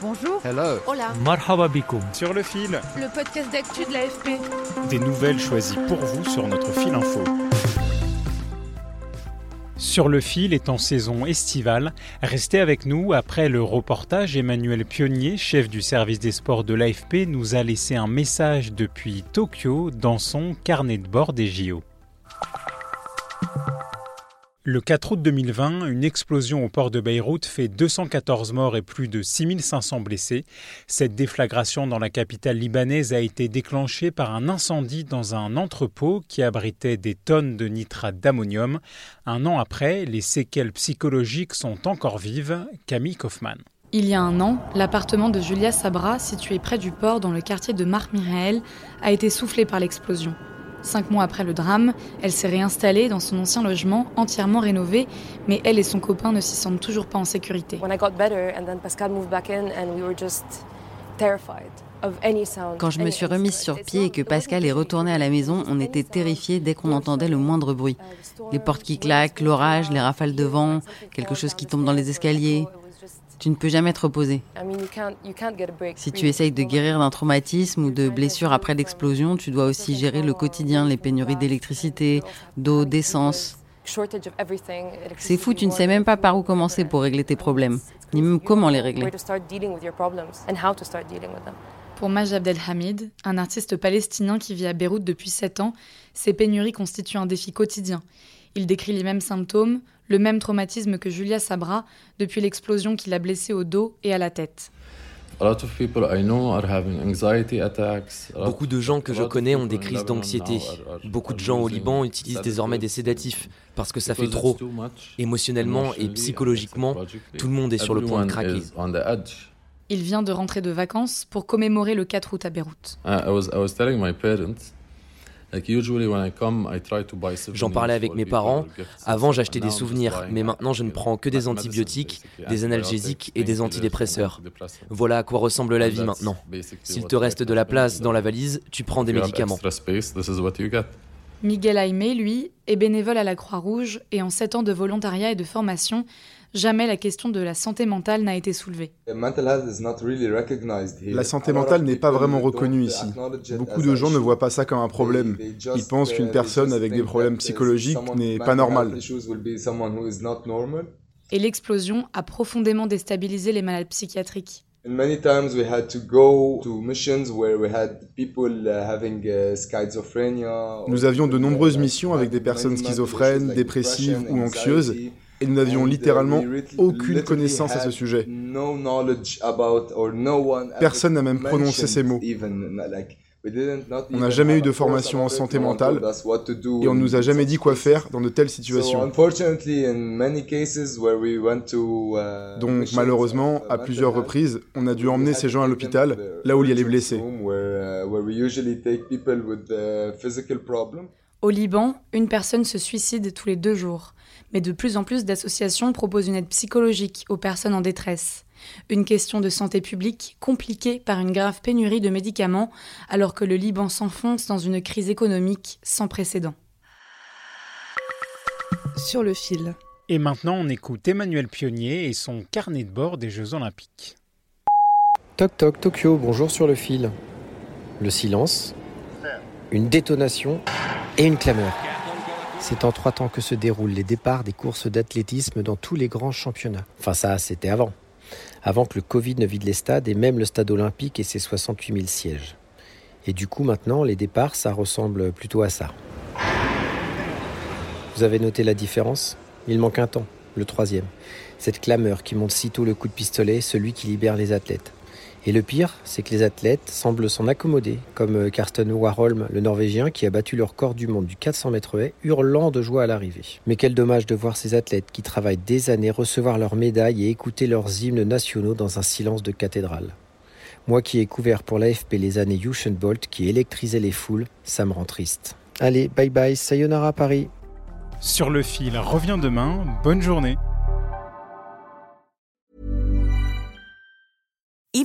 Bonjour. Hello. Hola. Marhaba. Sur le fil, Le podcast d'actu de l'AFP. des nouvelles choisies pour vous sur notre fil info. Sur le fil est en saison estivale. Restez avec nous. Après le reportage, Emmanuel Pionnier, chef du service des sports de l'AFP, nous a laissé un message depuis Tokyo dans son carnet de bord des JO. Le 4 août 2020, une explosion au port de Beyrouth fait 214 morts et plus de 6500 blessés. Cette déflagration dans la capitale libanaise a été déclenchée par un incendie dans un entrepôt qui abritait des tonnes de nitrate d'ammonium. Un an après, les séquelles psychologiques sont encore vives. Camille Kaufmann. Il y a un an, l'appartement de Julia Sabra, situé près du port dans le quartier de Marmirael, a été soufflé par l'explosion. Cinq mois après le drame, elle s'est réinstallée dans son ancien logement, entièrement rénové, mais elle et son copain ne s'y sentent toujours pas en sécurité. Quand je me suis remise sur pied et que Pascal est retourné à la maison, on était terrifiés dès qu'on entendait le moindre bruit. Les portes qui claquent, l'orage, les rafales de vent, quelque chose qui tombe dans les escaliers. Tu ne peux jamais te reposer. I mean, you can't, you can't get a break. Si tu essayes de guérir d'un traumatisme ou de blessure après l'explosion, tu dois aussi gérer le quotidien, les pénuries d'électricité, d'eau, d'essence. C'est fou, tu ne sais même pas par où commencer pour régler tes problèmes, ni même comment les régler. Pour Maj Abdelhamid, un artiste palestinien qui vit à Beyrouth depuis 7 ans, ces pénuries constituent un défi quotidien. Il décrit les mêmes symptômes, le même traumatisme que Julia Sabra depuis l'explosion qui l'a blessée au dos et à la tête. Beaucoup de gens que je connais ont des crises d'anxiété. Beaucoup de gens au Liban utilisent désormais des sédatifs parce que ça fait trop. Émotionnellement et psychologiquement, tout le monde est sur le point de craquer. Il vient de rentrer de vacances pour commémorer le 4 août à Beyrouth. J'en parlais avec mes parents. Avant, j'achetais des souvenirs, mais maintenant, je ne prends que des antibiotiques, des analgésiques et des antidépresseurs. Voilà à quoi ressemble la vie maintenant. S'il te reste de la place dans la valise, tu prends des médicaments. Miguel Aimé, lui, est bénévole à la Croix-Rouge et en 7 ans de volontariat et de formation, jamais la question de la santé mentale n'a été soulevée. La santé mentale n'est pas vraiment reconnue ici. Beaucoup de gens ne voient pas ça comme un problème. Ils pensent qu'une personne avec des problèmes psychologiques n'est pas normale. Et l'explosion a profondément déstabilisé les malades psychiatriques. Nous avions de nombreuses missions avec des personnes schizophrènes, dépressives ou anxieuses, et nous n'avions littéralement aucune connaissance à ce sujet. Personne n'a même prononcé ces mots. On n'a jamais eu de formation en santé mentale et on ne nous a jamais dit quoi faire dans de telles situations. Donc malheureusement, à plusieurs reprises, on a dû emmener ces gens à l'hôpital, là où il y a les blessés. Au Liban, une personne se suicide tous les deux jours, mais de plus en plus d'associations proposent une aide psychologique aux personnes en détresse. Une question de santé publique compliquée par une grave pénurie de médicaments alors que le Liban s'enfonce dans une crise économique sans précédent. Sur le fil. Et maintenant, on écoute Emmanuel Pionnier et son carnet de bord des Jeux Olympiques. Toc toc Tokyo, bonjour sur le fil. Le silence, une détonation et une clameur. C'est en trois temps que se déroulent les départs des courses d'athlétisme dans tous les grands championnats. Enfin ça, c'était avant. Avant que le Covid ne vide les stades et même le stade olympique et ses 68 000 sièges. Et du coup maintenant, les départs, ça ressemble plutôt à ça. Vous avez noté la différence? Il manque un temps, le troisième. Cette clameur qui monte sitôt le coup de pistolet, celui qui libère les athlètes. Et le pire, c'est que les athlètes semblent s'en accommoder, comme euh, Karsten Warholm, le Norvégien, qui a battu le record du monde du 400 mètres haies, hurlant de joie à l'arrivée. Mais quel dommage de voir ces athlètes qui travaillent des années recevoir leurs médailles et écouter leurs hymnes nationaux dans un silence de cathédrale. Moi qui ai couvert pour l'AFP les années Usain Bolt qui électrisait les foules, ça me rend triste. Allez, bye bye, sayonara Paris. Sur le fil revient demain, bonne journée.